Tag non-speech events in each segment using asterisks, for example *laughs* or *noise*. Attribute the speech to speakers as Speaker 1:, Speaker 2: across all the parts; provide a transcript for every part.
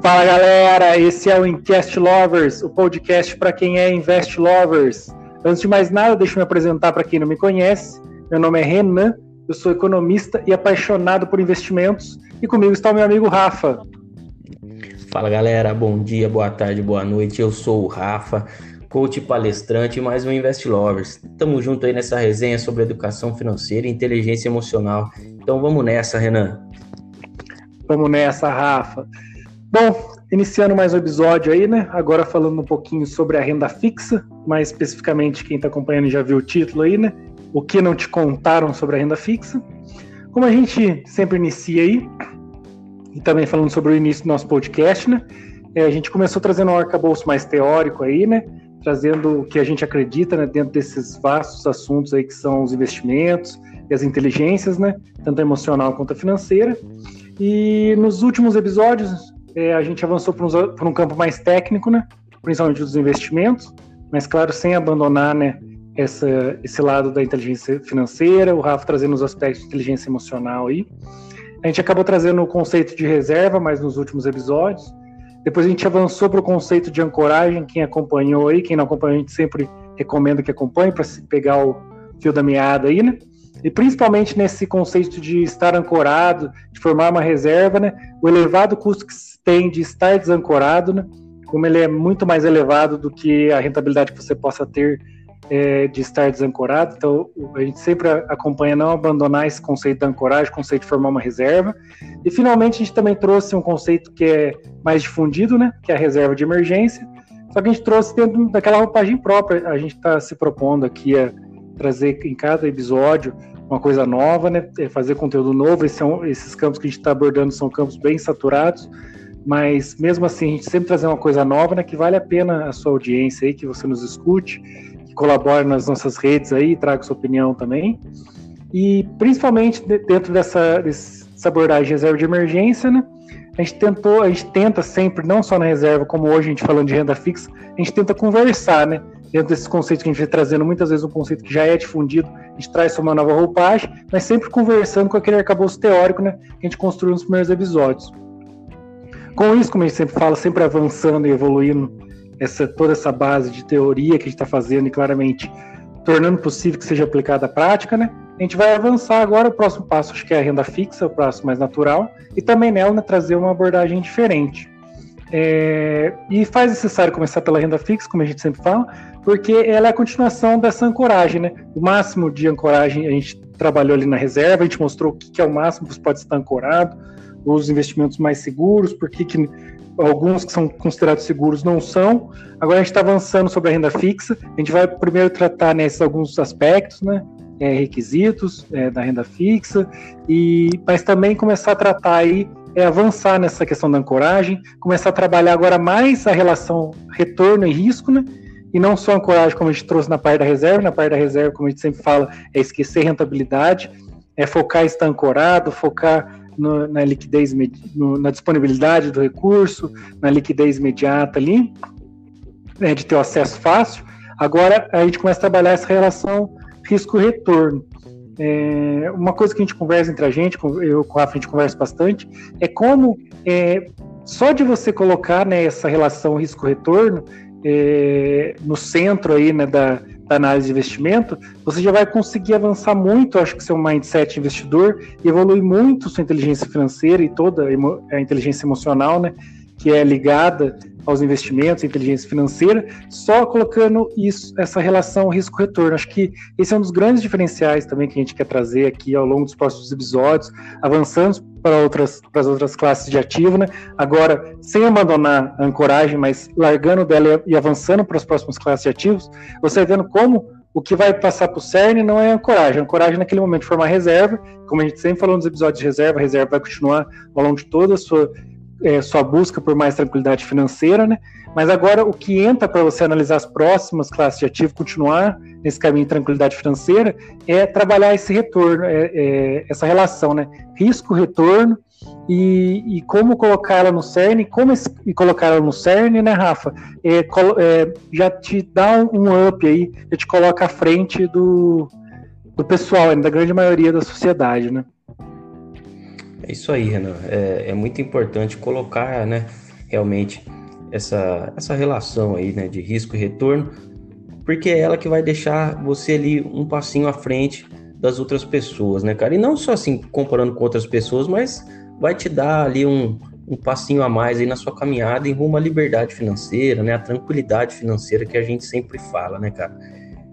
Speaker 1: Fala galera, esse é o Invest Lovers, o podcast para quem é Invest Lovers. Antes de mais nada, deixa eu me apresentar para quem não me conhece. Meu nome é Renan, eu sou economista e apaixonado por investimentos. E comigo está o meu amigo Rafa.
Speaker 2: Fala galera, bom dia, boa tarde, boa noite. Eu sou o Rafa, coach palestrante e mais um Invest Lovers. Tamo junto aí nessa resenha sobre educação financeira e inteligência emocional. Então vamos nessa, Renan.
Speaker 1: Vamos nessa, Rafa. Bom, iniciando mais um episódio aí, né? Agora falando um pouquinho sobre a renda fixa, mais especificamente quem está acompanhando já viu o título aí, né? O que não te contaram sobre a renda fixa. Como a gente sempre inicia aí, e também falando sobre o início do nosso podcast, né? É, a gente começou trazendo um arcabouço mais teórico aí, né? Trazendo o que a gente acredita né, dentro desses vastos assuntos aí que são os investimentos e as inteligências, né? Tanto emocional quanto financeira. E nos últimos episódios é, a gente avançou para um, campo mais técnico, né? principalmente dos investimentos, mas claro, sem abandonar né, essa, esse lado da inteligência financeira, o Rafa trazendo os aspectos de inteligência emocional aí. A gente acabou trazendo o conceito de reserva, mas nos últimos episódios. Depois a gente avançou para o conceito de ancoragem. Quem acompanhou aí, quem não acompanhou, a gente sempre recomenda que acompanhe para pegar o fio da meada aí, né? E principalmente nesse conceito de estar ancorado, de formar uma reserva, né? O elevado custo que se tem de estar desancorado, né? Como ele é muito mais elevado do que a rentabilidade que você possa ter é, de estar desancorado. Então, a gente sempre acompanha não abandonar esse conceito da ancoragem, conceito de formar uma reserva. E, finalmente, a gente também trouxe um conceito que é mais difundido, né? Que é a reserva de emergência. Só que a gente trouxe dentro daquela roupagem própria. A gente está se propondo aqui a trazer em cada episódio uma coisa nova, né? É fazer conteúdo novo. Esses, são, esses campos que a gente está abordando são campos bem saturados, mas mesmo assim a gente sempre trazer uma coisa nova, né? Que vale a pena a sua audiência aí, que você nos escute, que colabore nas nossas redes aí, traga sua opinião também. E principalmente dentro dessa, dessa abordagem de reserva de emergência, né? A gente tentou, a gente tenta sempre, não só na reserva, como hoje a gente falando de renda fixa, a gente tenta conversar, né? Dentro desses conceitos que a gente vem trazendo, muitas vezes um conceito que já é difundido, a gente traz uma nova roupagem, mas sempre conversando com aquele arcabouço teórico né, que a gente construiu nos primeiros episódios. Com isso, como a gente sempre fala, sempre avançando e evoluindo essa, toda essa base de teoria que a gente está fazendo e claramente tornando possível que seja aplicada à prática, né? A gente vai avançar agora, o próximo passo acho que é a renda fixa, o passo mais natural, e também nela né, trazer uma abordagem diferente. É, e faz necessário começar pela renda fixa, como a gente sempre fala, porque ela é a continuação dessa ancoragem, né? O máximo de ancoragem a gente trabalhou ali na reserva, a gente mostrou o que é o máximo que você pode estar ancorado, os investimentos mais seguros, porque que alguns que são considerados seguros não são. Agora a gente está avançando sobre a renda fixa, a gente vai primeiro tratar nesses alguns aspectos, né? É, requisitos é, da renda fixa, e mas também começar a tratar aí é avançar nessa questão da ancoragem, começar a trabalhar agora mais a relação retorno e risco, né? E não só ancoragem, como a gente trouxe na parte da reserva, na parte da reserva, como a gente sempre fala, é esquecer rentabilidade, é focar em estar ancorado, focar no, na liquidez, no, na disponibilidade do recurso, na liquidez imediata ali, né, de ter o acesso fácil. Agora a gente começa a trabalhar essa relação risco-retorno. É, uma coisa que a gente conversa entre a gente, eu com a Rafa a gente conversa bastante, é como é, só de você colocar né, essa relação risco-retorno é, no centro aí né, da, da, análise de investimento, você já vai conseguir avançar muito, acho que seu mindset investidor, e evoluir muito sua inteligência financeira e toda a inteligência emocional, né, que é ligada aos investimentos, inteligência financeira, só colocando isso, essa relação risco-retorno. Acho que esse é um dos grandes diferenciais também que a gente quer trazer aqui ao longo dos próximos episódios, avançando para outras para as outras classes de ativo, né? Agora, sem abandonar a ancoragem, mas largando dela e avançando para as próximas classes de ativos, você vendo como o que vai passar para o CERN não é ancoragem. A ancoragem, naquele momento, formar reserva. Como a gente sempre falou nos episódios de reserva, a reserva vai continuar ao longo de toda a sua é, sua busca por mais tranquilidade financeira, né? Mas agora o que entra para você analisar as próximas classes de ativo, continuar nesse caminho de tranquilidade financeira, é trabalhar esse retorno, é, é, essa relação, né? Risco-retorno e, e, como colocá-la no CERN, como e colocá-la no CERN, né, Rafa? É, é, já te dá um up aí, já te coloca à frente do, do pessoal, da grande maioria da sociedade, né?
Speaker 2: É isso aí, Renan. É, é muito importante colocar, né, realmente essa, essa relação aí, né, de risco e retorno, porque é ela que vai deixar você ali um passinho à frente das outras pessoas, né, cara? E não só assim comparando com outras pessoas, mas vai te dar ali um, um passinho a mais aí na sua caminhada em rumo à liberdade financeira, né? A tranquilidade financeira que a gente sempre fala, né, cara?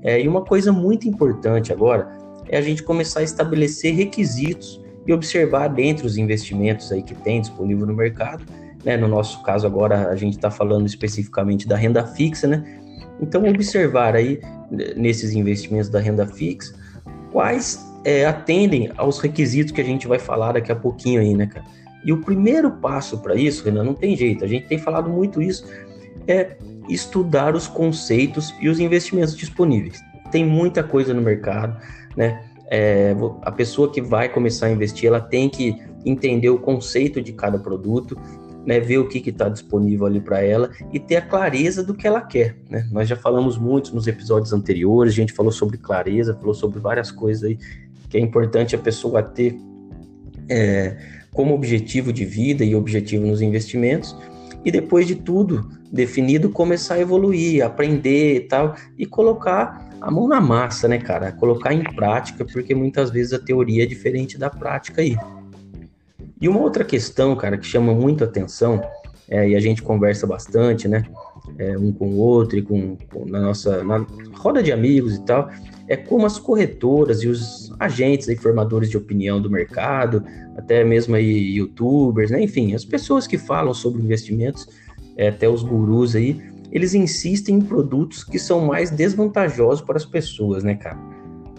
Speaker 2: É, e uma coisa muito importante agora é a gente começar a estabelecer requisitos e observar dentro os investimentos aí que tem disponível no mercado. Né? No nosso caso agora a gente está falando especificamente da renda fixa, né? Então observar aí nesses investimentos da renda fixa quais é, atendem aos requisitos que a gente vai falar daqui a pouquinho aí, né, cara? E o primeiro passo para isso, Renan, não tem jeito, a gente tem falado muito isso, é estudar os conceitos e os investimentos disponíveis. Tem muita coisa no mercado, né? É, a pessoa que vai começar a investir, ela tem que entender o conceito de cada produto, né, ver o que está disponível ali para ela e ter a clareza do que ela quer. Né? Nós já falamos muito nos episódios anteriores, a gente falou sobre clareza, falou sobre várias coisas aí que é importante a pessoa ter é, como objetivo de vida e objetivo nos investimentos. E depois de tudo definido, começar a evoluir, aprender e tal, e colocar a mão na massa, né, cara? Colocar em prática, porque muitas vezes a teoria é diferente da prática aí. E uma outra questão, cara, que chama muito atenção, é, e a gente conversa bastante, né? É, um com o outro e com, com, na nossa na roda de amigos e tal, é como as corretoras e os agentes e formadores de opinião do mercado, até mesmo aí youtubers, né? enfim, as pessoas que falam sobre investimentos, é, até os gurus aí, eles insistem em produtos que são mais desvantajosos para as pessoas, né, cara?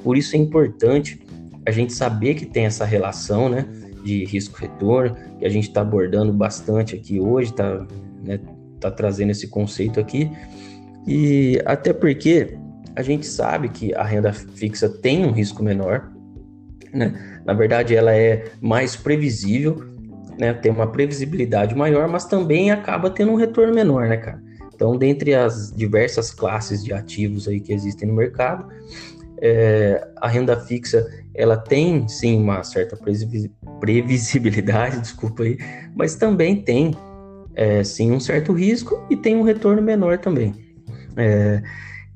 Speaker 2: Por isso é importante a gente saber que tem essa relação, né, de risco-retorno, que a gente está abordando bastante aqui hoje, tá, né, tá trazendo esse conceito aqui, e até porque a gente sabe que a renda fixa tem um risco menor, né? Na verdade, ela é mais previsível, né? Tem uma previsibilidade maior, mas também acaba tendo um retorno menor, né, cara? Então, dentre as diversas classes de ativos aí que existem no mercado, é, a renda fixa ela tem sim uma certa previsibilidade, *laughs* desculpa aí, mas também tem é, sim um certo risco e tem um retorno menor também. É,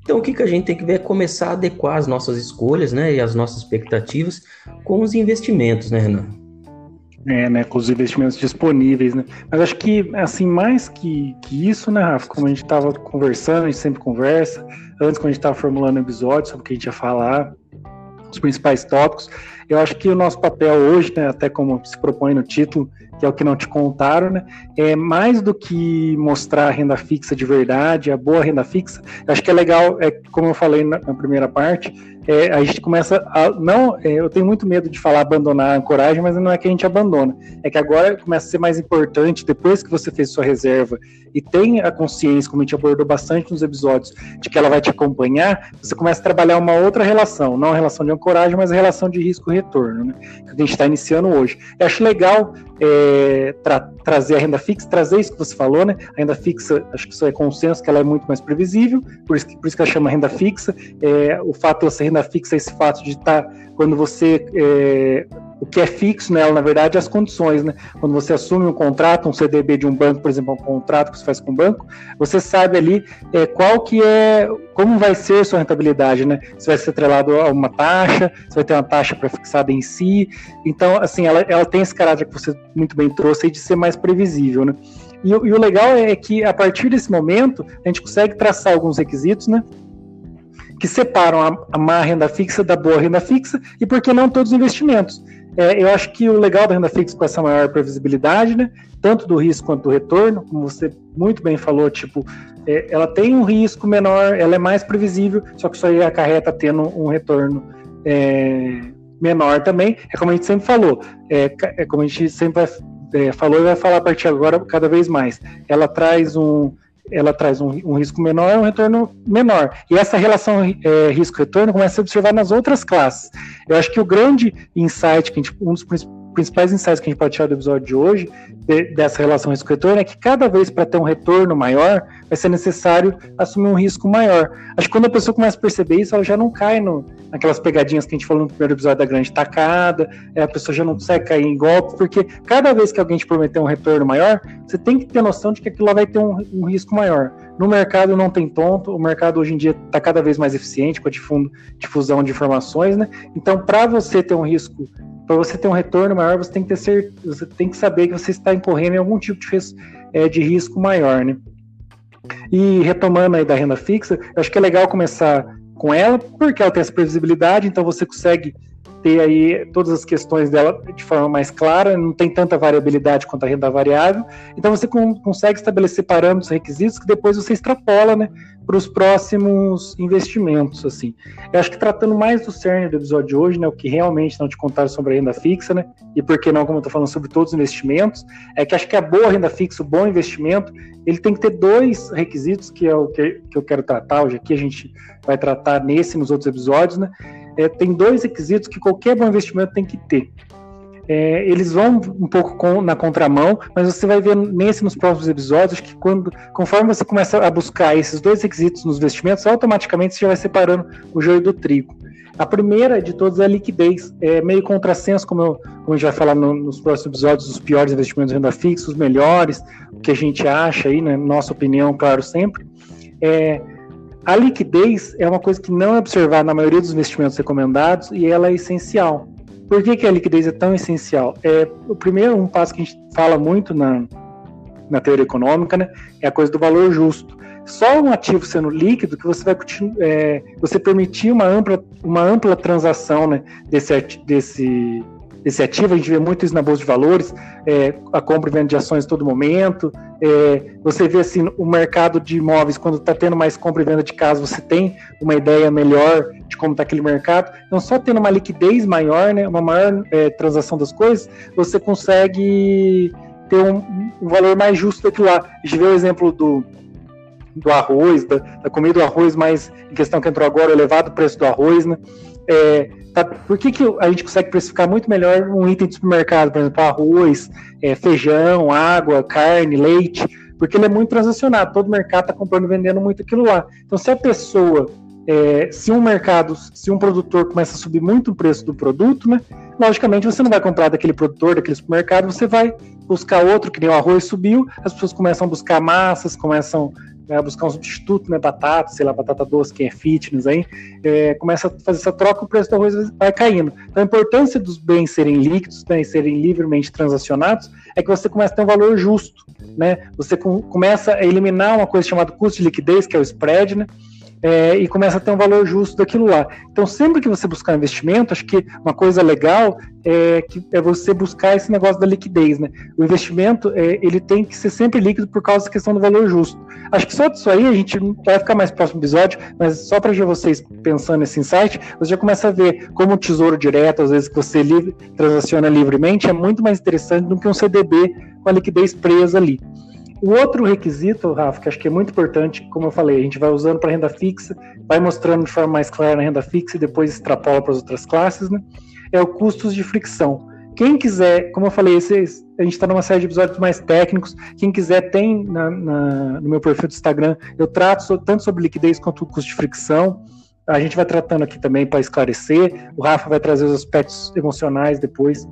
Speaker 2: então, o que, que a gente tem que ver é começar a adequar as nossas escolhas, né, e as nossas expectativas com os investimentos, né, Renan?
Speaker 1: É, né, com os investimentos disponíveis, né? Mas acho que, assim, mais que, que isso, né, Rafa, como a gente estava conversando, a gente sempre conversa, antes quando a gente estava formulando o episódio sobre o que a gente ia falar, os principais tópicos, eu acho que o nosso papel hoje, né, até como se propõe no título, que é o que não te contaram, né? É mais do que mostrar a renda fixa de verdade, a boa renda fixa. Acho que é legal, é como eu falei na, na primeira parte, é, a gente começa a. Não, é, eu tenho muito medo de falar abandonar a ancoragem, mas não é que a gente abandona. É que agora começa a ser mais importante, depois que você fez sua reserva e tem a consciência, como a gente abordou bastante nos episódios, de que ela vai te acompanhar, você começa a trabalhar uma outra relação, não a relação de ancoragem, mas a relação de risco-retorno, né? Que a gente está iniciando hoje. Eu acho legal é, tra trazer a renda fixa, trazer isso que você falou, né? A renda fixa, acho que isso é consenso, que ela é muito mais previsível, por isso que, por isso que ela chama renda fixa. É, o fato de renda fixa é esse fato de estar, tá, quando você. É, o que é fixo nela, na verdade, é as condições, né? Quando você assume um contrato, um CDB de um banco, por exemplo, um contrato que você faz com o banco, você sabe ali é, qual que é, como vai ser sua rentabilidade, né? Se vai ser atrelado a uma taxa, se vai ter uma taxa prefixada em si. Então, assim, ela, ela tem esse caráter que você muito bem trouxe aí de ser mais previsível, né? E, e o legal é que, a partir desse momento, a gente consegue traçar alguns requisitos, né? que separam a, a má renda fixa da boa renda fixa e por que não todos os investimentos. É, eu acho que o legal da renda fixa com essa maior previsibilidade, né, tanto do risco quanto do retorno, como você muito bem falou, tipo, é, ela tem um risco menor, ela é mais previsível, só que isso aí acarreta tendo um retorno é, menor também. É como a gente sempre falou, é, é como a gente sempre vai, é, falou e vai falar a partir de agora cada vez mais. Ela traz um ela traz um, um risco menor e um retorno menor. E essa relação é, risco-retorno começa a ser observada nas outras classes. Eu acho que o grande insight, que gente, um dos principais insights que a gente pode tirar do episódio de hoje, de, dessa relação risco-retorno, é que cada vez para ter um retorno maior, vai ser necessário assumir um risco maior. Acho que quando a pessoa começa a perceber isso, ela já não cai no, naquelas pegadinhas que a gente falou no primeiro episódio da grande tacada, é, a pessoa já não consegue cair em golpe, porque cada vez que alguém te prometer um retorno maior, você tem que ter noção de que aquilo lá vai ter um, um risco maior. No mercado não tem tonto, o mercado hoje em dia está cada vez mais eficiente com a difusão de informações, né? Então, para você ter um risco para você ter um retorno maior, você tem que ter certeza, você tem que saber que você está incorrendo em algum tipo de, é, de risco maior, né? E retomando aí da renda fixa, eu acho que é legal começar com ela, porque ela tem essa previsibilidade, então você consegue ter aí todas as questões dela de forma mais clara, não tem tanta variabilidade quanto a renda variável, então você com, consegue estabelecer parâmetros, requisitos que depois você extrapola, né, para os próximos investimentos, assim. Eu acho que tratando mais do cerne do episódio de hoje, né, o que realmente não te contaram sobre a renda fixa, né, e por que não, como eu estou falando sobre todos os investimentos, é que acho que a boa renda fixa, o bom investimento, ele tem que ter dois requisitos, que é o que, que eu quero tratar hoje aqui, a gente vai tratar nesse e nos outros episódios, né, é, tem dois requisitos que qualquer bom investimento tem que ter. É, eles vão um pouco com, na contramão, mas você vai ver nesse nos próximos episódios que quando, conforme você começa a buscar esses dois requisitos nos investimentos, automaticamente você já vai separando o joio do trigo. A primeira de todas é a liquidez. É meio contrassenso, como, eu, como a gente vai falar no, nos próximos episódios, os piores investimentos de renda fixa, os melhores, o que a gente acha aí, né, nossa opinião, claro, sempre. É, a liquidez é uma coisa que não é observada na maioria dos investimentos recomendados e ela é essencial. Por que, que a liquidez é tão essencial? É o primeiro um passo que a gente fala muito na, na teoria econômica, né? É a coisa do valor justo. Só um ativo sendo líquido que você vai é, você permitir uma ampla, uma ampla transação né, desse, desse, desse ativo. A gente vê muito isso na bolsa de valores, é, a compra e venda de ações todo momento, é, você vê assim, o mercado de imóveis, quando está tendo mais compra e venda de casa, você tem uma ideia melhor de como está aquele mercado. Então, só tendo uma liquidez maior, né, uma maior é, transação das coisas, você consegue ter um, um, valor mais justo daquilo lá. A gente vê o exemplo do, do arroz, da, da comida do arroz, mas em questão que entrou agora, o elevado preço do arroz, né? É, tá, por que, que a gente consegue precificar muito melhor um item de supermercado, por exemplo, arroz, é, feijão, água, carne, leite? Porque ele é muito transacionado, todo mercado está comprando e vendendo muito aquilo lá. Então, se a pessoa, é, se um mercado, se um produtor começa a subir muito o preço do produto, né, logicamente você não vai comprar daquele produtor, daquele supermercado, você vai buscar outro, que nem o arroz subiu, as pessoas começam a buscar massas, começam né, buscar um substituto, né, batata, sei lá, batata doce, quem é fitness aí, é, começa a fazer essa troca, o preço do arroz vai caindo. Então a importância dos bens serem líquidos, né, e serem livremente transacionados, é que você começa a ter um valor justo, né, você com, começa a eliminar uma coisa chamada custo de liquidez, que é o spread, né, é, e começa a ter um valor justo daquilo lá. Então, sempre que você buscar investimento, acho que uma coisa legal é, que é você buscar esse negócio da liquidez, né? O investimento, é, ele tem que ser sempre líquido por causa da questão do valor justo. Acho que só disso aí a gente vai ficar mais próximo episódio, mas só para vocês pensando nesse insight, você já começa a ver como o tesouro direto, às vezes que você livre, transaciona livremente, é muito mais interessante do que um CDB com a liquidez presa ali. O outro requisito, Rafa, que acho que é muito importante, como eu falei, a gente vai usando para renda fixa, vai mostrando de forma mais clara na renda fixa e depois extrapola para as outras classes, né? É o custos de fricção. Quem quiser, como eu falei, esse, a gente está numa série de episódios mais técnicos. Quem quiser, tem na, na, no meu perfil do Instagram. Eu trato tanto sobre liquidez quanto o custo de fricção. A gente vai tratando aqui também para esclarecer. O Rafa vai trazer os aspectos emocionais depois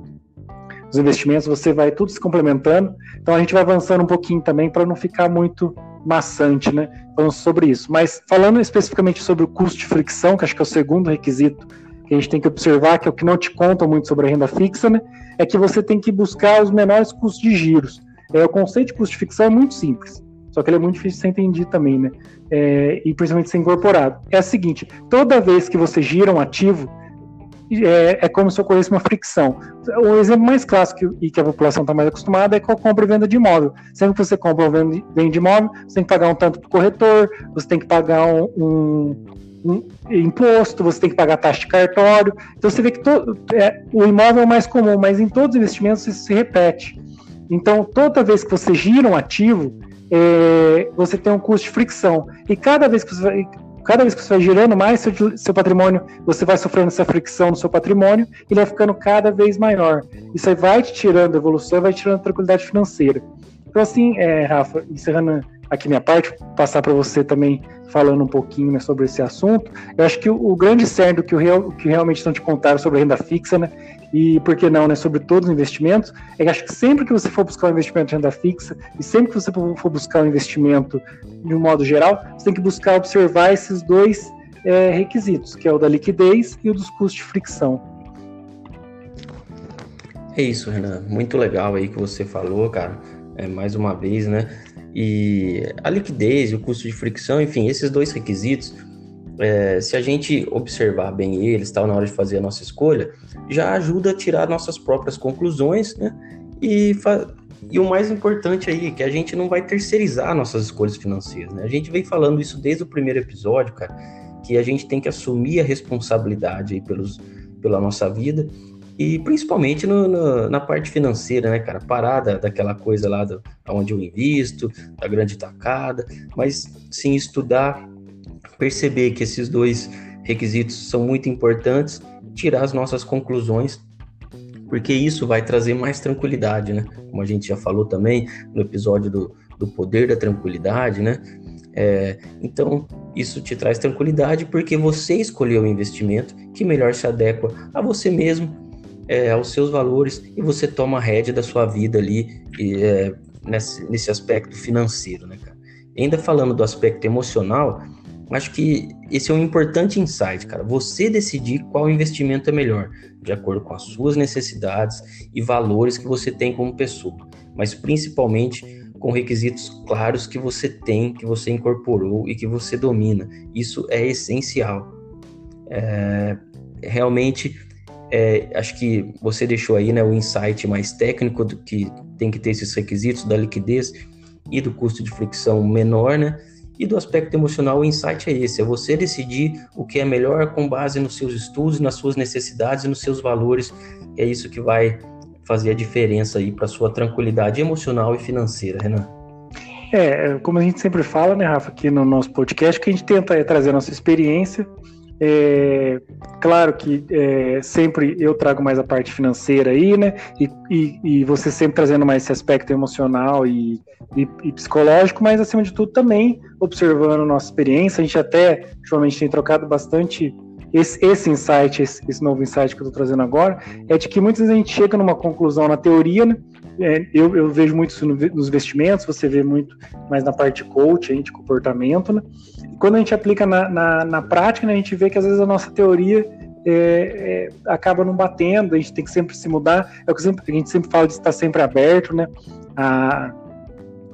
Speaker 1: os investimentos, você vai tudo se complementando. Então a gente vai avançando um pouquinho também para não ficar muito maçante, né? Falando sobre isso. Mas falando especificamente sobre o custo de fricção, que acho que é o segundo requisito que a gente tem que observar, que é o que não te conta muito sobre a renda fixa, né? É que você tem que buscar os menores custos de giros. É, o conceito de custo de fricção é muito simples. Só que ele é muito difícil de ser entendido também, né? É, e principalmente ser incorporado. É a seguinte: toda vez que você gira um ativo, é, é, como se ocorresse uma fricção. O exemplo mais clássico e que a população está mais acostumada é com a compra e venda de imóvel. Sempre que você compra ou vende, imóvel, você tem que pagar um tanto para o corretor, você tem que pagar um, um, imposto, você tem que pagar taxa de cartório. Então você vê que to, é, o imóvel é o mais comum, mas em todos os investimentos isso se repete. Então, toda vez que você gira um ativo, é, você tem um custo de fricção. E cada vez que você cada vez que você vai girando mais seu, seu patrimônio, você vai sofrendo essa fricção no seu patrimônio, ele vai ficando cada vez maior. Isso aí vai te tirando evolução, vai te tirando tranquilidade financeira. Então, assim, é, Rafa, encerrando aqui minha parte, passar para você também falando um pouquinho né, sobre esse assunto. Eu acho que o, o grande cerne do que, que realmente estão te contando sobre a renda fixa, né, e por que não, né, sobre todos os investimentos, é que acho que sempre que você for buscar um investimento de renda fixa e sempre que você for buscar um investimento de um modo geral, você tem que buscar observar esses dois é, requisitos, que é o da liquidez e o dos custos de fricção.
Speaker 2: É isso, Renan. Muito legal aí que você falou, cara. É, mais uma vez, né? E a liquidez o custo de fricção, enfim, esses dois requisitos, é, se a gente observar bem eles, tal, na hora de fazer a nossa escolha, já ajuda a tirar nossas próprias conclusões, né? E, e o mais importante aí, que a gente não vai terceirizar nossas escolhas financeiras, né? A gente vem falando isso desde o primeiro episódio, cara, que a gente tem que assumir a responsabilidade aí pelos, pela nossa vida e principalmente no, no, na parte financeira, né, cara? Parada daquela coisa lá do, onde eu invisto, da grande tacada, mas sim estudar, perceber que esses dois requisitos são muito importantes, tirar as nossas conclusões, porque isso vai trazer mais tranquilidade, né? Como a gente já falou também no episódio do, do poder da tranquilidade, né? É, então, isso te traz tranquilidade porque você escolheu o investimento que melhor se adequa a você mesmo é, aos seus valores e você toma a rédea da sua vida ali e, é, nesse, nesse aspecto financeiro, né, cara? Ainda falando do aspecto emocional, acho que esse é um importante insight, cara. Você decidir qual investimento é melhor, de acordo com as suas necessidades e valores que você tem como pessoa, mas principalmente com requisitos claros que você tem, que você incorporou e que você domina. Isso é essencial. É, realmente é, acho que você deixou aí né, o insight mais técnico do que tem que ter esses requisitos da liquidez e do custo de fricção menor, né? E do aspecto emocional, o insight é esse: é você decidir o que é melhor com base nos seus estudos, nas suas necessidades e nos seus valores. É isso que vai fazer a diferença aí para sua tranquilidade emocional e financeira, Renan.
Speaker 1: É, como a gente sempre fala, né, Rafa, aqui no nosso podcast, que a gente tenta é trazer a nossa experiência é, claro que é, sempre eu trago mais a parte financeira aí, né? E, e, e você sempre trazendo mais esse aspecto emocional e, e, psicológico, mas acima de tudo também observando nossa experiência. A gente até, ultimamente, tem trocado bastante esse, esse insight, esse, esse, novo insight que eu estou trazendo agora, é de que muitas vezes a gente chega numa conclusão na teoria, né? É, eu, eu, vejo muito isso no, nos investimentos, você vê muito mais na parte de coach, de comportamento, né? E quando a gente aplica na, na, na prática, né, a gente vê que às vezes a nossa teoria é, é, acaba não batendo, a gente tem que sempre se mudar. É o que sempre, a gente sempre fala de estar sempre aberto, né? A,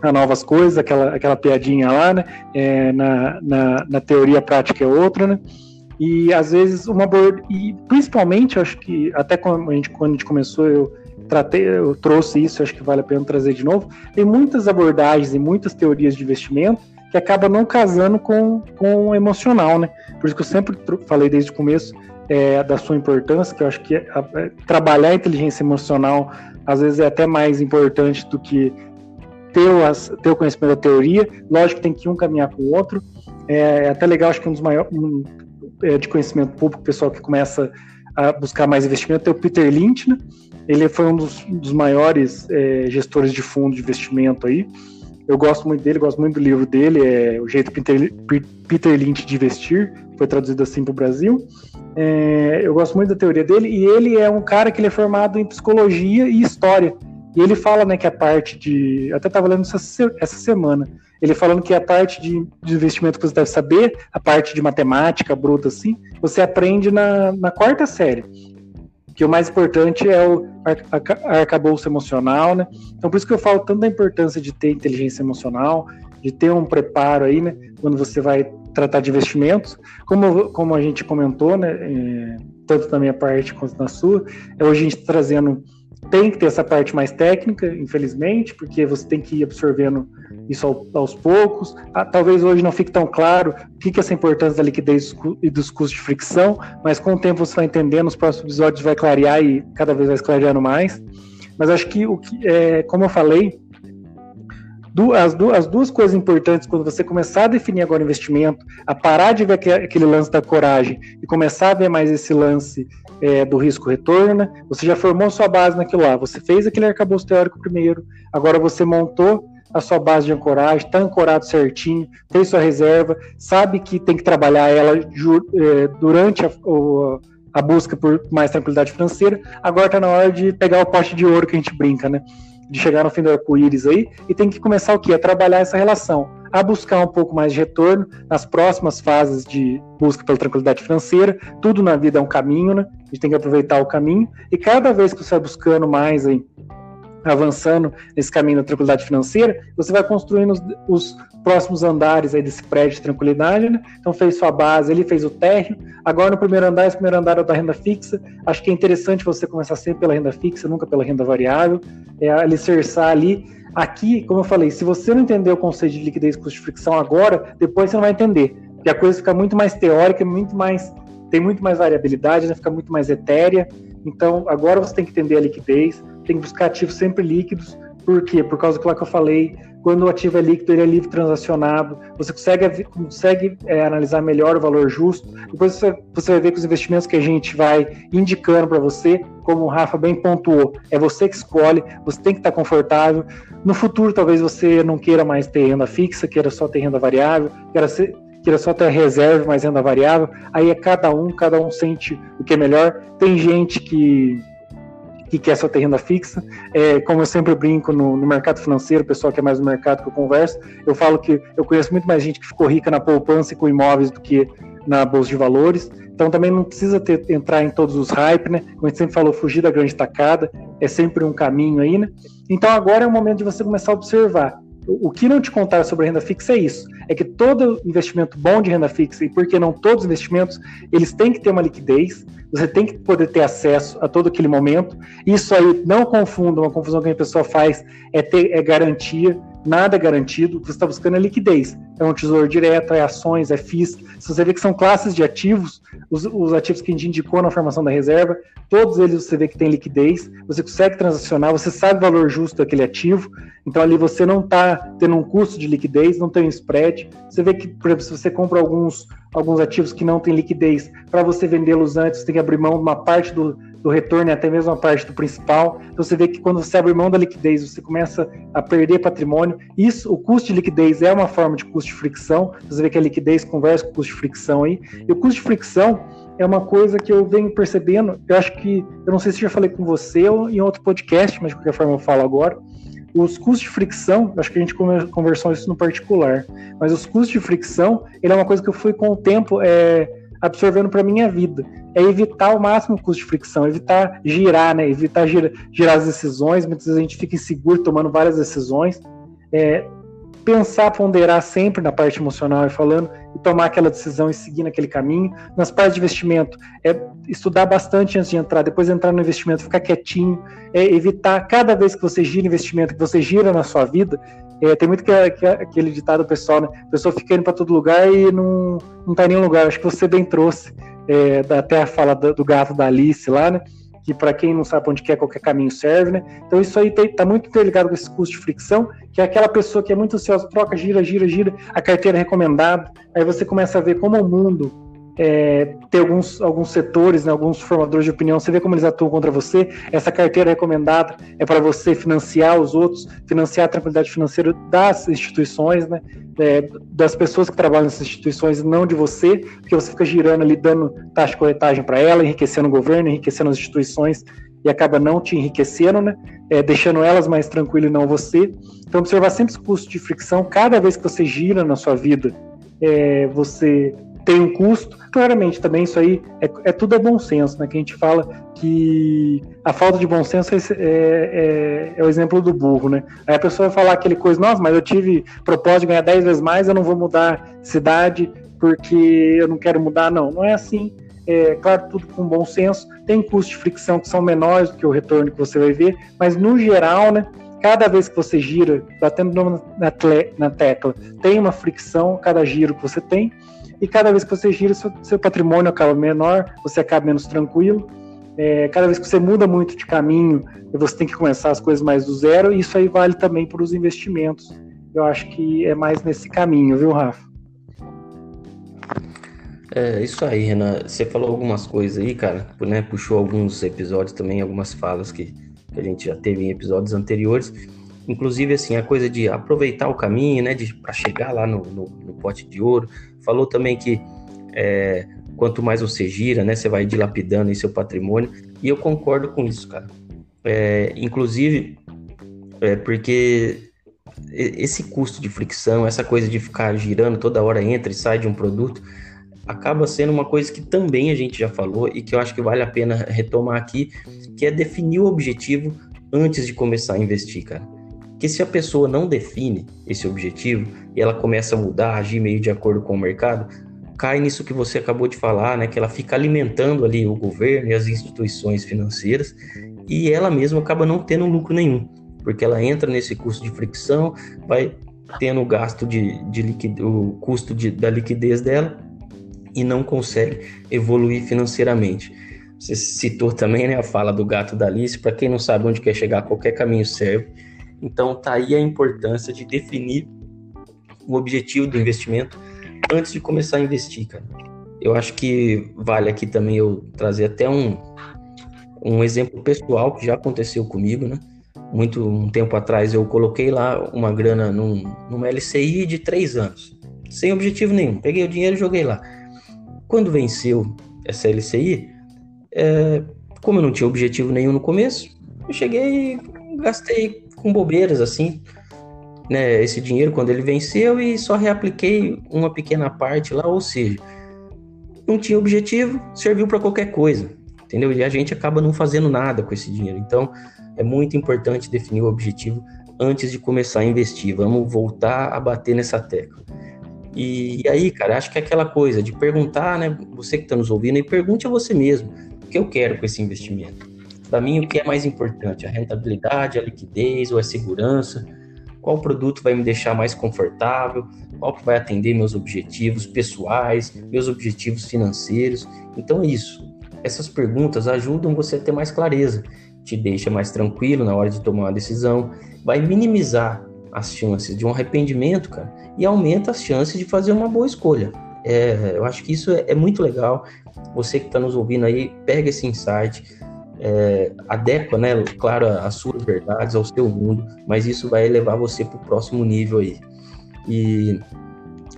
Speaker 1: a novas coisas, aquela, aquela piadinha lá, né? É, na, na, na teoria prática é outra, né? E às vezes uma e principalmente acho que até quando a gente, quando a gente começou eu tratei, eu trouxe isso, acho que vale a pena trazer de novo. Tem muitas abordagens e muitas teorias de investimento que acabam não casando com, com o emocional, né? Por isso que eu sempre falei desde o começo é, da sua importância, que eu acho que a, a, trabalhar a inteligência emocional às vezes é até mais importante do que ter, as, ter o conhecimento da teoria. Lógico que tem que um caminhar com o outro. É, é até legal, acho que um dos maiores, um, é, de conhecimento público, pessoal que começa a buscar mais investimento é o Peter Lynch, né? Ele foi um dos, dos maiores é, gestores de fundo de investimento aí. Eu gosto muito dele, gosto muito do livro dele, é O Jeito Peter, Peter Lynch de Investir, foi traduzido assim para o Brasil. É, eu gosto muito da teoria dele e ele é um cara que ele é formado em psicologia e história. E ele fala né, que a parte de. Eu até estava lendo essa, essa semana ele falando que a parte de, de, investimento que você deve saber, a parte de matemática bruta, assim, você aprende na, na quarta série. Que o mais importante é o arcabouço emocional, né? Então, por isso que eu falo tanto da importância de ter inteligência emocional, de ter um preparo aí, né? Quando você vai tratar de investimentos. Como, como a gente comentou, né? É, tanto na minha parte quanto na sua, é hoje a gente trazendo tem que ter essa parte mais técnica, infelizmente, porque você tem que ir absorvendo isso aos poucos. Ah, talvez hoje não fique tão claro o que é essa importância da liquidez e dos custos de fricção, mas com o tempo você vai entendendo, nos próximos episódios vai clarear e cada vez vai clareando mais. Mas acho que o que, é, como eu falei, as, as duas coisas importantes quando você começar a definir agora o investimento, a parar de ver aquele lance da coragem e começar a ver mais esse lance é, do risco-retorno, né? você já formou sua base naquilo lá, você fez aquele arcabouço teórico primeiro, agora você montou a sua base de ancoragem, está ancorado certinho, fez sua reserva, sabe que tem que trabalhar ela é, durante a, a busca por mais tranquilidade financeira, agora está na hora de pegar o pote de ouro que a gente brinca, né? De chegar no fim do arco-íris aí, e tem que começar o quê? A trabalhar essa relação, a buscar um pouco mais de retorno nas próximas fases de busca pela tranquilidade financeira. Tudo na vida é um caminho, né? A gente tem que aproveitar o caminho, e cada vez que você vai buscando mais aí, avançando nesse caminho da tranquilidade financeira, você vai construindo os, os próximos andares aí desse prédio de tranquilidade, né? Então fez sua base, ele fez o térreo. Agora no primeiro andar, esse primeiro andar é da renda fixa. Acho que é interessante você começar sempre pela renda fixa, nunca pela renda variável. É alicerçar ali. Aqui, como eu falei, se você não entender o conceito de liquidez e custo de fricção agora, depois você não vai entender. Porque a coisa fica muito mais teórica, muito mais tem muito mais variabilidade, né? fica muito mais etérea. Então, agora você tem que entender a liquidez, tem que buscar ativos sempre líquidos. Por quê? Por causa do que eu falei, quando o ativo é líquido, ele é livre transacionado, você consegue, consegue é, analisar melhor o valor justo. Depois você, você vai ver que os investimentos que a gente vai indicando para você, como o Rafa bem pontuou, é você que escolhe, você tem que estar confortável. No futuro, talvez você não queira mais ter renda fixa, queira só ter renda variável, queira ser, queira só ter reserva, mais renda variável. Aí é cada um, cada um sente o que é melhor. Tem gente que que quer só ter renda fixa. É, como eu sempre brinco no, no, mercado financeiro, o pessoal que é mais no mercado que eu converso, eu falo que eu conheço muito mais gente que ficou rica na poupança e com imóveis do que na bolsa de valores. Então também não precisa ter, entrar em todos os hype, né? Como a gente sempre falou, fugir da grande tacada é sempre um caminho aí, né? Então agora é o momento de você começar a observar o que não te contar sobre renda fixa é isso: é que todo investimento bom de renda fixa, e por que não todos os investimentos, eles têm que ter uma liquidez, você tem que poder ter acesso a todo aquele momento. Isso aí, não confunda, uma confusão que a pessoa faz é ter é garantia, nada garantido, o que você está buscando é liquidez. É um tesouro direto, é ações, é FIIs. Se você vê que são classes de ativos, os, os, ativos que a gente indicou na formação da reserva, todos eles você vê que tem liquidez, você consegue transacionar, você sabe o valor justo daquele ativo, então ali você não está tendo um custo de liquidez, não tem um spread. Você vê que, por exemplo, se você compra alguns, alguns ativos que não têm liquidez, para você vendê-los antes, você tem que abrir mão de uma parte do, do retorno e até mesmo a parte do principal. Então você vê que quando você abre mão da liquidez, você começa a perder patrimônio. Isso, o custo de liquidez é uma forma de custo de fricção. Você vê que a liquidez conversa com o custo de fricção aí. E o custo de fricção é uma coisa que eu venho percebendo. Eu acho que, eu não sei se já falei com você ou em outro podcast, mas de qualquer forma eu falo agora. Os custos de fricção, acho que a gente conversou isso no particular, mas os custos de fricção, ele é uma coisa que eu fui com o tempo é, absorvendo para minha vida. É evitar o máximo o custo de fricção, evitar girar, né? Evitar girar, girar as decisões. Muitas vezes a gente fica inseguro tomando várias decisões. É, pensar, ponderar sempre na parte emocional e falando e tomar aquela decisão e seguir naquele caminho. Nas partes de investimento, é estudar bastante antes de entrar, depois entrar no investimento, ficar quietinho, é evitar cada vez que você gira investimento, que você gira na sua vida, é, tem muito que, que, aquele ditado pessoal, né? A pessoa fica indo para todo lugar e não, não tá em nenhum lugar. Acho que você bem trouxe, é, até a fala do, do gato da Alice lá, né? que para quem não sabe onde quer, qualquer caminho serve, né? Então isso aí está muito interligado com esse custo de fricção, que é aquela pessoa que é muito ansiosa, troca, gira, gira, gira, a carteira é recomendada, aí você começa a ver como o mundo é, tem alguns, alguns setores, né, alguns formadores de opinião, você vê como eles atuam contra você. Essa carteira recomendada é para você financiar os outros, financiar a tranquilidade financeira das instituições, né, é, das pessoas que trabalham nessas instituições, não de você, porque você fica girando ali, dando taxa de corretagem para ela, enriquecendo o governo, enriquecendo as instituições e acaba não te enriquecendo, né? É, deixando elas mais tranquilas e não você. Então, observar sempre os custos de fricção. Cada vez que você gira na sua vida, é, você tem um custo. Claramente, também isso aí é, é, tudo é bom senso, né? Que a gente fala que a falta de bom senso é, é, é, o exemplo do burro, né? Aí a pessoa vai falar aquele coisa, nossa, mas eu tive propósito de ganhar 10 vezes mais, eu não vou mudar cidade porque eu não quero mudar, não. Não é assim. É, claro, tudo com bom senso. Tem custos de fricção que são menores do que o retorno que você vai ver, mas no geral, né? Cada vez que você gira, batendo na, na tecla, tem uma fricção, cada giro que você tem, e cada vez que você gira, seu, seu patrimônio acaba menor, você acaba menos tranquilo. É, cada vez que você muda muito de caminho, você tem que começar as coisas mais do zero, e isso aí vale também para os investimentos. eu acho que é mais nesse caminho, viu, Rafa?
Speaker 2: É, isso aí, Renan. Você falou algumas coisas aí, cara, né? Puxou alguns episódios também, algumas falas que, que a gente já teve em episódios anteriores. Inclusive, assim, a coisa de aproveitar o caminho, né? Para chegar lá no, no, no, pote de ouro. Falou também que é, quanto mais você gira, né? Você vai dilapidando em seu patrimônio. E eu concordo com isso, cara. É, inclusive, é porque esse custo de fricção, essa coisa de ficar girando toda hora entra e sai de um produto, acaba sendo uma coisa que também a gente já falou e que eu acho que vale a pena retomar aqui, que é definir o objetivo antes de começar a investir, cara. Que se a pessoa não define esse objetivo e ela começa a mudar, agir meio de acordo com o mercado, cai nisso que você acabou de falar, né? Que ela fica alimentando ali o governo e as instituições financeiras e ela mesma acaba não tendo lucro nenhum, porque ela entra nesse custo de fricção, vai tendo o gasto de, de liquidez, o custo de, da liquidez dela e não consegue evoluir financeiramente. Você citou também né, a fala do gato da Alice, para quem não sabe onde quer chegar, qualquer caminho serve. Então tá aí a importância de definir o objetivo do investimento antes de começar a investir, cara. Eu acho que vale aqui também eu trazer até um, um exemplo pessoal que já aconteceu comigo, né? Muito um tempo atrás eu coloquei lá uma grana num, numa LCI de três anos, sem objetivo nenhum. Peguei o dinheiro e joguei lá. Quando venceu essa LCI, é, como eu não tinha objetivo nenhum no começo, eu cheguei e gastei com bobeiras assim, né, esse dinheiro quando ele venceu e só reapliquei uma pequena parte lá, ou seja, não tinha objetivo, serviu para qualquer coisa, entendeu? E a gente acaba não fazendo nada com esse dinheiro. Então, é muito importante definir o objetivo antes de começar a investir. Vamos voltar a bater nessa tecla. E, e aí, cara, acho que é aquela coisa de perguntar, né? Você que está nos ouvindo, e pergunte a você mesmo: o que eu quero com esse investimento? Para mim, o que é mais importante? A rentabilidade, a liquidez ou a segurança? qual produto vai me deixar mais confortável, qual que vai atender meus objetivos pessoais, meus objetivos financeiros. Então é isso. Essas perguntas ajudam você a ter mais clareza, te deixa mais tranquilo na hora de tomar uma decisão, vai minimizar as chances de um arrependimento, cara, e aumenta as chances de fazer uma boa escolha. É, eu acho que isso é, é muito legal. Você que está nos ouvindo aí, pega esse insight, é, adequa, né, claro, as suas verdades ao seu mundo, mas isso vai levar você para o próximo nível aí. E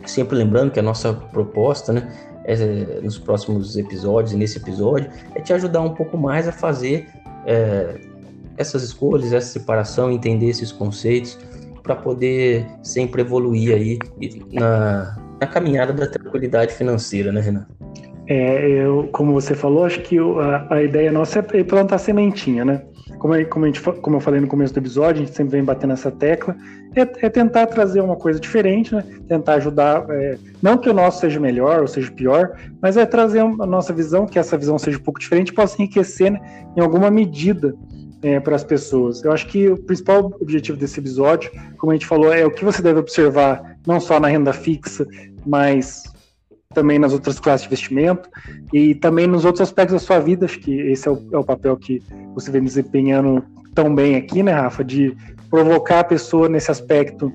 Speaker 2: sempre lembrando que a nossa proposta, né, é, nos próximos episódios nesse episódio, é te ajudar um pouco mais a fazer é, essas escolhas, essa separação, entender esses conceitos, para poder sempre evoluir aí na, na caminhada da tranquilidade financeira, né, Renan?
Speaker 1: É, eu, como você falou, acho que a, a ideia nossa é plantar sementinha, né? Como, como, a gente, como eu falei no começo do episódio, a gente sempre vem batendo nessa tecla, é, é tentar trazer uma coisa diferente, né? Tentar ajudar, é, não que o nosso seja melhor ou seja pior, mas é trazer a nossa visão, que essa visão seja um pouco diferente, possa enriquecer né, em alguma medida é, para as pessoas. Eu acho que o principal objetivo desse episódio, como a gente falou, é o que você deve observar, não só na renda fixa, mas também nas outras classes de investimento e também nos outros aspectos da sua vida. Acho que esse é o, é o papel que você vem desempenhando tão bem aqui, né, Rafa? De provocar a pessoa nesse aspecto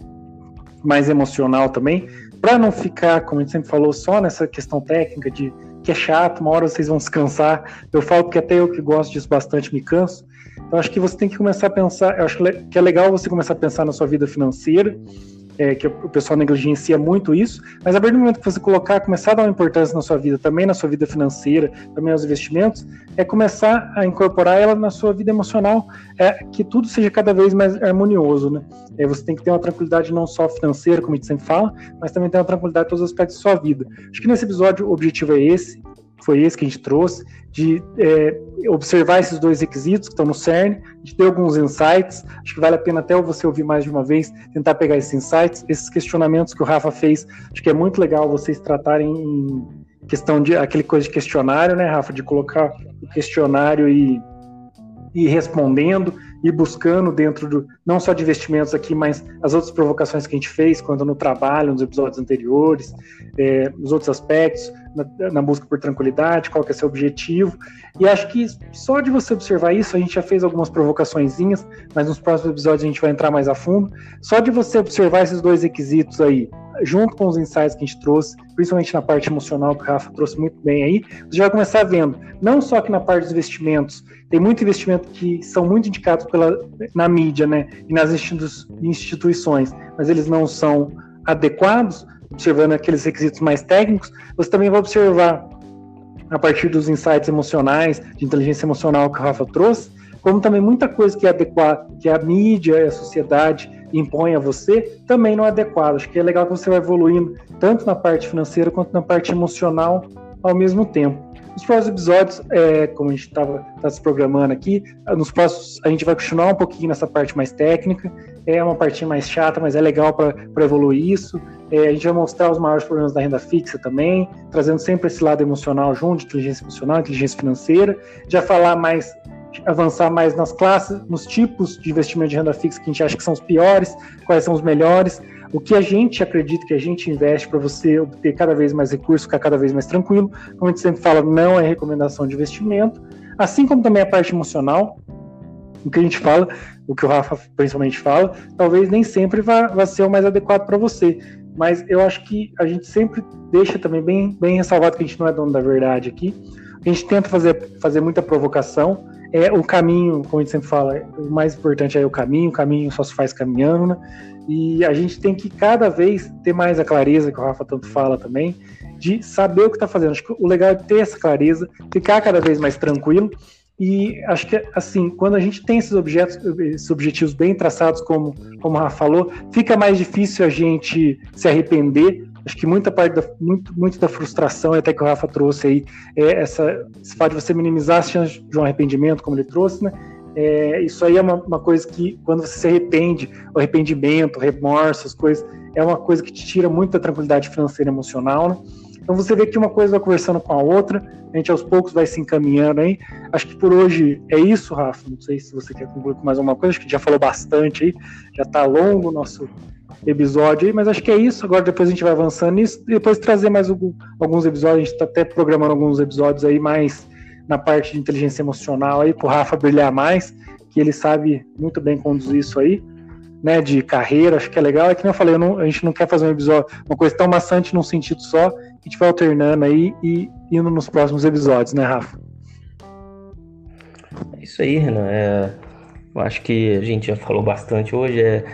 Speaker 1: mais emocional também, para não ficar, como a gente sempre falou, só nessa questão técnica de que é chato, uma hora vocês vão se cansar. Eu falo porque até eu que gosto disso bastante me canso. Então acho que você tem que começar a pensar, eu acho que é legal você começar a pensar na sua vida financeira é, que o pessoal negligencia muito isso, mas a partir do momento que você colocar, começar a dar uma importância na sua vida, também na sua vida financeira, também aos investimentos, é começar a incorporar ela na sua vida emocional, é que tudo seja cada vez mais harmonioso, né? É, você tem que ter uma tranquilidade não só financeira, como a gente sempre fala, mas também ter uma tranquilidade em todos os aspectos da sua vida. Acho que nesse episódio o objetivo é esse, foi esse que a gente trouxe, de é, observar esses dois requisitos que estão no CERN, de ter alguns insights. Acho que vale a pena até você ouvir mais de uma vez, tentar pegar esses insights, esses questionamentos que o Rafa fez. Acho que é muito legal vocês tratarem em questão de aquele coisa de questionário, né, Rafa, de colocar o questionário e ir respondendo e buscando dentro do não só de investimentos aqui, mas as outras provocações que a gente fez quando no trabalho, nos episódios anteriores, é, nos outros aspectos, na, na, busca por tranquilidade, qual que é seu objetivo. E acho que só de você observar isso, a gente já fez algumas provocaçõezinhas, mas nos próximos episódios a gente vai entrar mais a fundo. Só de você observar esses dois requisitos aí, junto com os insights que a gente trouxe, principalmente na parte emocional que o Rafa trouxe muito bem aí, você já vai começar vendo, não só que na parte dos investimentos, tem muito investimento que são muito indicados pela, na mídia, né, e nas institu instituições, mas eles não são adequados, observando aqueles requisitos mais técnicos, você também vai observar a partir dos insights emocionais, de inteligência emocional que o Rafa trouxe, como também muita coisa que é adequada, que a mídia e a sociedade impõe a você, também não é adequado. Acho que é legal que você vai evoluindo tanto na parte financeira quanto na parte emocional ao mesmo tempo. Nos próximos episódios, é, como a gente estava tá se programando aqui, nos próximos a gente vai continuar um pouquinho nessa parte mais técnica. É uma parte mais chata, mas é legal para evoluir isso. É, a gente vai mostrar os maiores problemas da renda fixa também, trazendo sempre esse lado emocional junto, inteligência emocional, inteligência financeira. Já falar mais avançar mais nas classes, nos tipos de investimento de renda fixa que a gente acha que são os piores, quais são os melhores, o que a gente acredita que a gente investe para você obter cada vez mais recursos, ficar cada vez mais tranquilo. Como a gente sempre fala, não é recomendação de investimento, assim como também a parte emocional, o que a gente fala, o que o Rafa principalmente fala, talvez nem sempre vá, vá ser o mais adequado para você. Mas eu acho que a gente sempre deixa também bem, bem ressalvado que a gente não é dono da verdade aqui. A gente tenta fazer, fazer muita provocação, é o caminho, como a gente sempre fala, o mais importante é o caminho, o caminho só se faz caminhando, né? E a gente tem que cada vez ter mais a clareza, que o Rafa tanto fala também, de saber o que está fazendo. Acho que o legal é ter essa clareza, ficar cada vez mais tranquilo. E acho que, assim, quando a gente tem esses, objetos, esses objetivos bem traçados, como, como o Rafa falou, fica mais difícil a gente se arrepender Acho que muita parte da, muito, muito da frustração, até que o Rafa trouxe aí, é essa, esse fato de você minimizar as chances de um arrependimento, como ele trouxe, né? É, isso aí é uma, uma, coisa que, quando você se arrepende, o arrependimento, remorso, as coisas, é uma coisa que te tira muita tranquilidade financeira e emocional, né? Então você vê que uma coisa vai conversando com a outra, a gente aos poucos vai se encaminhando aí. Acho que por hoje é isso, Rafa. Não sei se você quer concluir com mais alguma coisa, acho que já falou bastante aí, já está longo o nosso episódio aí, mas acho que é isso. Agora depois a gente vai avançando nisso depois trazer mais alguns episódios. A gente está até programando alguns episódios aí mais na parte de inteligência emocional aí, para o Rafa brilhar mais, que ele sabe muito bem conduzir isso aí, né? De carreira, acho que é legal. É que eu falei, eu não, a gente não quer fazer um episódio, uma coisa tão maçante num sentido só, a gente vai alternando aí e indo nos próximos episódios, né, Rafa?
Speaker 2: É isso aí, Renan. É, eu acho que a gente já falou bastante hoje. É,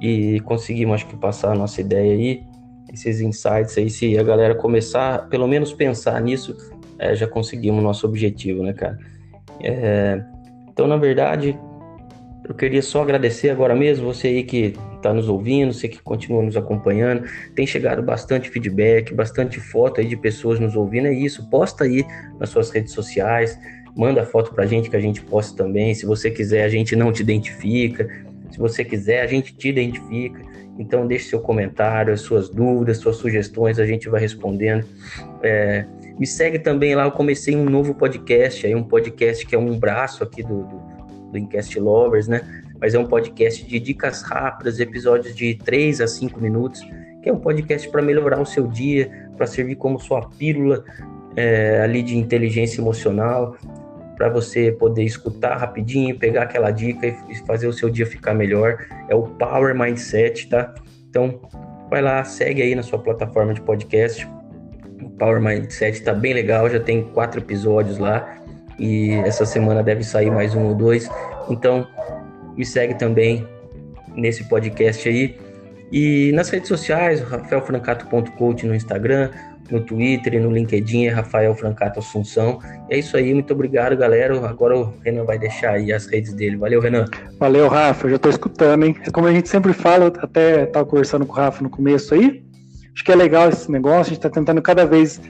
Speaker 2: e conseguimos, acho que, passar a nossa ideia aí, esses insights aí. Se a galera começar, pelo menos pensar nisso, é, já conseguimos nosso objetivo, né, cara? É, então, na verdade, eu queria só agradecer agora mesmo você aí que está nos ouvindo, você que continua nos acompanhando. Tem chegado bastante feedback, bastante foto aí de pessoas nos ouvindo. É isso, posta aí nas suas redes sociais, manda foto pra gente que a gente posta também. Se você quiser, a gente não te identifica. Se você quiser, a gente te identifica. Então, deixe seu comentário, as suas dúvidas, suas sugestões, a gente vai respondendo. É, me segue também lá, eu comecei um novo podcast, aí um podcast que é um braço aqui do, do, do Incast Lovers, né? Mas é um podcast de dicas rápidas, episódios de 3 a 5 minutos, que é um podcast para melhorar o seu dia, para servir como sua pílula é, ali de inteligência emocional, para você poder escutar rapidinho, pegar aquela dica e fazer o seu dia ficar melhor. É o Power Mindset, tá? Então, vai lá, segue aí na sua plataforma de podcast. O Power Mindset tá bem legal, já tem quatro episódios lá e essa semana deve sair mais um ou dois. Então, me segue também nesse podcast aí. E nas redes sociais, rafaelfrancato.coach no Instagram, no Twitter e no LinkedIn é Rafael Francato Assunção. É isso aí, muito obrigado, galera. Agora o Renan vai deixar aí as redes dele. Valeu, Renan.
Speaker 1: Valeu, Rafa. Eu já estou escutando, hein? Como a gente sempre fala, até estava conversando com o Rafa no começo aí. Acho que é legal esse negócio, a gente está tentando cada vez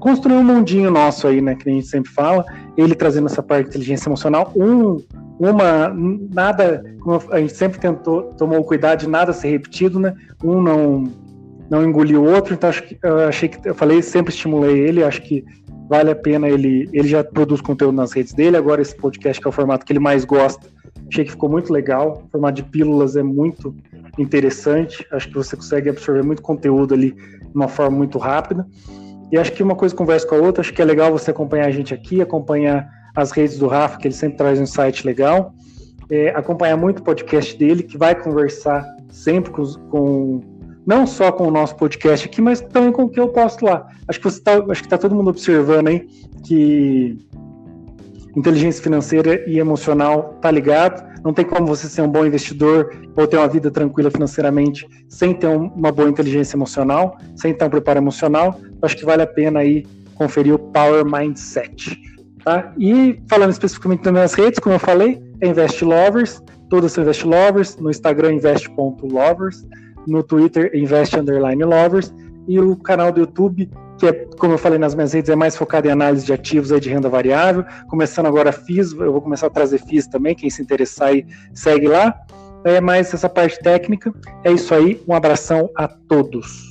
Speaker 1: construir um mundinho nosso aí, né? Que a gente sempre fala. Ele trazendo essa parte de inteligência emocional. Um, uma, nada, como a gente sempre tentou, tomou cuidado de nada ser repetido, né? Um não não engoliu o outro, então acho que, eu achei que eu falei, sempre estimulei ele, acho que vale a pena ele. Ele já produz conteúdo nas redes dele, agora esse podcast, que é o formato que ele mais gosta, achei que ficou muito legal. O formato de pílulas é muito interessante. Acho que você consegue absorver muito conteúdo ali de uma forma muito rápida. E acho que uma coisa conversa com a outra, acho que é legal você acompanhar a gente aqui, acompanhar as redes do Rafa, que ele sempre traz um site legal. É, acompanhar muito o podcast dele, que vai conversar sempre com, com, não só com o nosso podcast aqui, mas também com o que eu posto lá. Acho que você tá, acho que está todo mundo observando aí que inteligência financeira e emocional tá ligado. Não tem como você ser um bom investidor ou ter uma vida tranquila financeiramente sem ter uma boa inteligência emocional, sem ter um preparo emocional. Acho que vale a pena aí conferir o Power Mindset. Tá? E falando especificamente das minhas redes, como eu falei, é Invest Lovers, todas são Invest Lovers, no Instagram invest.lovers, no Twitter invest underline lovers e o canal do YouTube que é, como eu falei nas minhas redes, é mais focado em análise de ativos aí de renda variável. Começando agora FIIs, eu vou começar a trazer FIIs também, quem se interessar aí, segue lá. É mais essa parte técnica. É isso aí, um abração a todos.